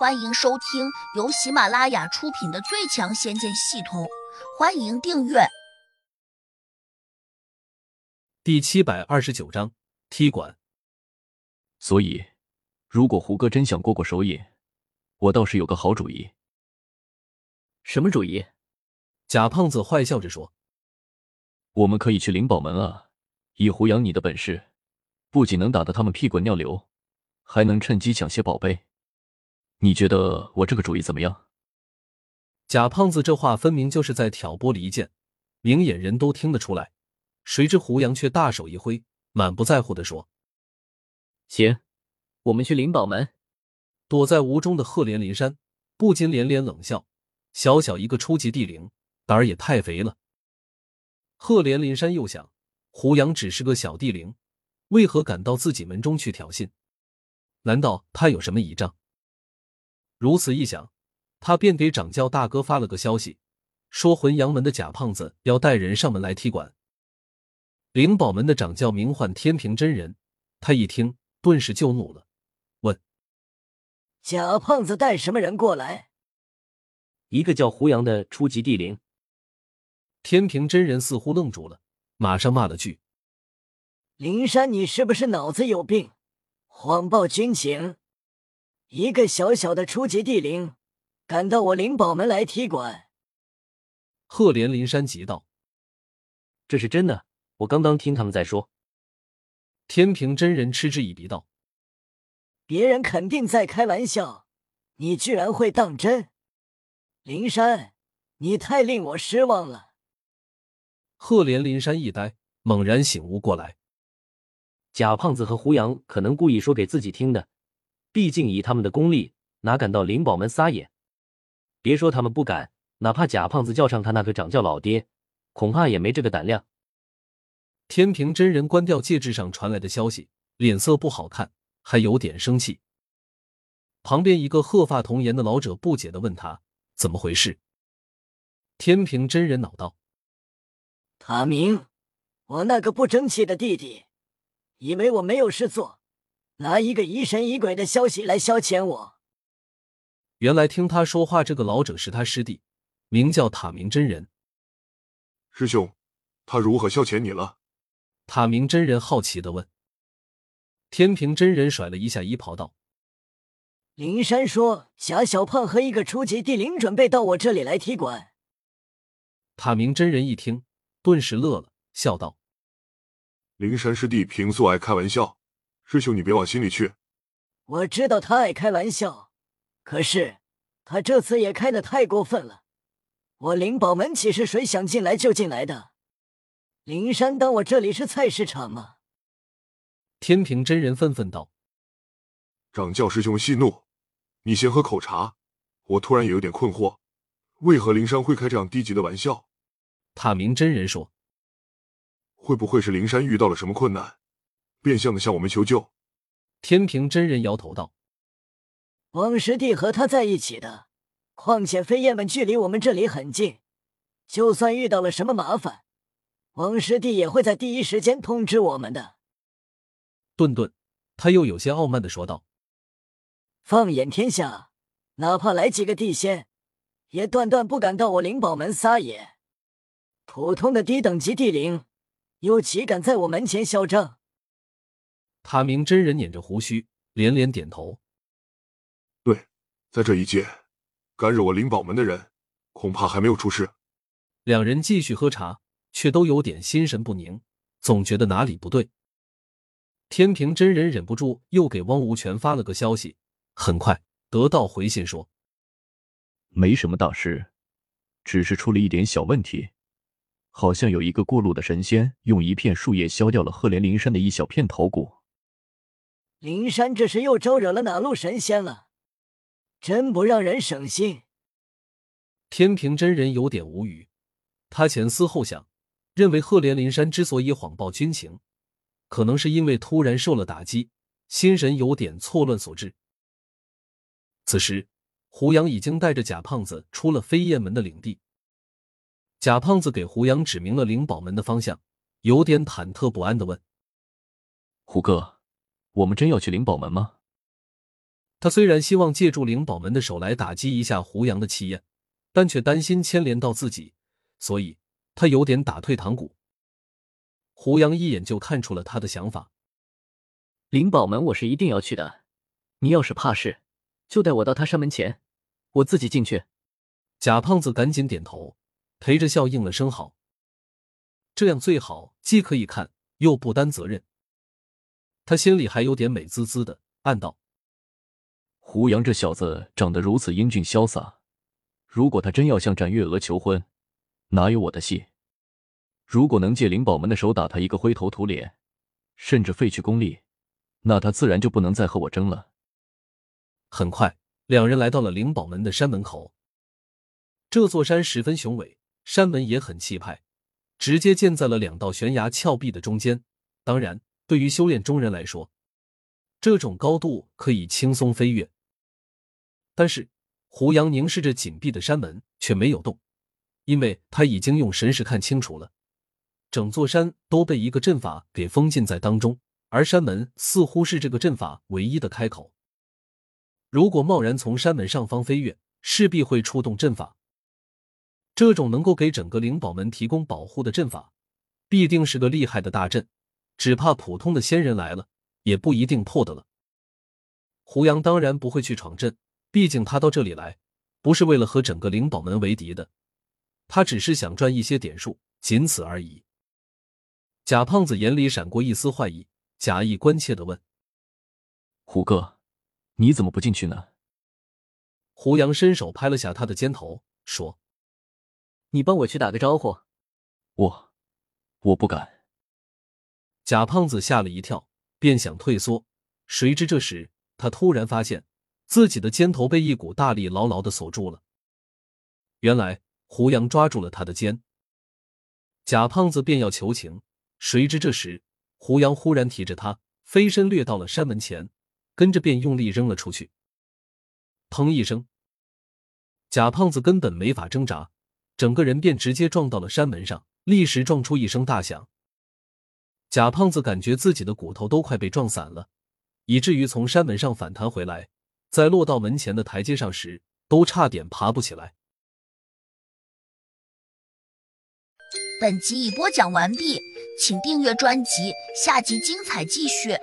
欢迎收听由喜马拉雅出品的《最强仙剑系统》，欢迎订阅。第七百二十九章踢馆。所以，如果胡歌真想过过手瘾，我倒是有个好主意。什么主意？贾胖子坏笑着说：“我们可以去灵宝门啊！以胡杨你的本事，不仅能打得他们屁滚尿流，还能趁机抢些宝贝。”你觉得我这个主意怎么样？贾胖子这话分明就是在挑拨离间，明眼人都听得出来。谁知胡杨却大手一挥，满不在乎的说：“行，我们去灵宝门。”躲在屋中的赫连林山不禁连连冷笑：“小小一个初级地灵，胆儿也太肥了。”赫连林山又想，胡杨只是个小地灵，为何敢到自己门中去挑衅？难道他有什么倚仗？如此一想，他便给掌教大哥发了个消息，说浑阳门的假胖子要带人上门来踢馆。灵宝门的掌教名唤天平真人，他一听顿时就怒了，问：“假胖子带什么人过来？”一个叫胡杨的初级地灵。天平真人似乎愣住了，马上骂了句：“灵山，你是不是脑子有病？谎报军情！”一个小小的初级地灵，敢到我灵宝门来踢馆？赫连林山急道：“这是真的，我刚刚听他们在说。”天平真人嗤之以鼻道：“别人肯定在开玩笑，你居然会当真？灵山，你太令我失望了。”赫连林山一呆，猛然醒悟过来：贾胖子和胡杨可能故意说给自己听的。毕竟以他们的功力，哪敢到灵宝门撒野？别说他们不敢，哪怕贾胖子叫上他那个掌教老爹，恐怕也没这个胆量。天平真人关掉戒指上传来的消息，脸色不好看，还有点生气。旁边一个鹤发童颜的老者不解的问他：“怎么回事？”天平真人恼道：“塔明，我那个不争气的弟弟，以为我没有事做。”拿一个疑神疑鬼的消息来消遣我。原来听他说话，这个老者是他师弟，名叫塔明真人。师兄，他如何消遣你了？塔明真人好奇的问。天平真人甩了一下衣袍道：“灵山说，贾小胖和一个初级地灵准备到我这里来踢馆。”塔明真人一听，顿时乐了，笑道：“灵山师弟平素爱开玩笑。”师兄，你别往心里去。我知道他爱开玩笑，可是他这次也开的太过分了。我灵宝门岂是谁想进来就进来的？灵山当我这里是菜市场吗？天平真人愤愤道：“掌教师兄息怒，你先喝口茶。我突然也有点困惑，为何灵山会开这样低级的玩笑？”塔明真人说：“会不会是灵山遇到了什么困难？”变相的向我们求救。天平真人摇头道：“王师弟和他在一起的，况且飞燕们距离我们这里很近，就算遇到了什么麻烦，王师弟也会在第一时间通知我们的。”顿顿，他又有些傲慢的说道：“放眼天下，哪怕来几个地仙，也断断不敢到我灵宝门撒野。普通的低等级地灵，又岂敢在我门前嚣张？”塔明真人捻着胡须，连连点头。对，在这一界，敢惹我灵宝门的人，恐怕还没有出事。两人继续喝茶，却都有点心神不宁，总觉得哪里不对。天平真人忍不住又给汪无权发了个消息，很快得到回信说：“没什么大事，只是出了一点小问题，好像有一个过路的神仙用一片树叶削掉了赫连灵山的一小片头骨。”灵山这是又招惹了哪路神仙了？真不让人省心。天平真人有点无语，他前思后想，认为赫连灵山之所以谎报军情，可能是因为突然受了打击，心神有点错乱所致。此时，胡杨已经带着贾胖子出了飞燕门的领地。贾胖子给胡杨指明了灵宝门的方向，有点忐忑不安的问：“胡哥。”我们真要去灵宝门吗？他虽然希望借助灵宝门的手来打击一下胡杨的气焰，但却担心牵连到自己，所以他有点打退堂鼓。胡杨一眼就看出了他的想法。灵宝门我是一定要去的，你要是怕事，就带我到他山门前，我自己进去。贾胖子赶紧点头，陪着笑应了声好。这样最好，既可以看，又不担责任。他心里还有点美滋滋的，暗道。胡杨这小子长得如此英俊潇洒，如果他真要向展月娥求婚，哪有我的戏？如果能借灵宝门的手打他一个灰头土脸，甚至废去功力，那他自然就不能再和我争了。很快，两人来到了灵宝门的山门口。这座山十分雄伟，山门也很气派，直接建在了两道悬崖峭壁的中间。当然，对于修炼中人来说，这种高度可以轻松飞跃。但是，胡杨凝视着紧闭的山门，却没有动，因为他已经用神识看清楚了，整座山都被一个阵法给封禁在当中，而山门似乎是这个阵法唯一的开口。如果贸然从山门上方飞跃，势必会触动阵法。这种能够给整个灵宝门提供保护的阵法，必定是个厉害的大阵，只怕普通的仙人来了，也不一定破得了。胡杨当然不会去闯阵。毕竟他到这里来，不是为了和整个灵宝门为敌的，他只是想赚一些点数，仅此而已。贾胖子眼里闪过一丝坏意，假意关切的问：“胡哥，你怎么不进去呢？”胡杨伸手拍了下他的肩头，说：“你帮我去打个招呼。”“我，我不敢。”贾胖子吓了一跳，便想退缩，谁知这时他突然发现。自己的肩头被一股大力牢牢的锁住了。原来胡杨抓住了他的肩，贾胖子便要求情，谁知这时胡杨忽然提着他飞身掠到了山门前，跟着便用力扔了出去。砰一声，贾胖子根本没法挣扎，整个人便直接撞到了山门上，立时撞出一声大响。贾胖子感觉自己的骨头都快被撞散了，以至于从山门上反弹回来。在落到门前的台阶上时，都差点爬不起来。本集已播讲完毕，请订阅专辑，下集精彩继续。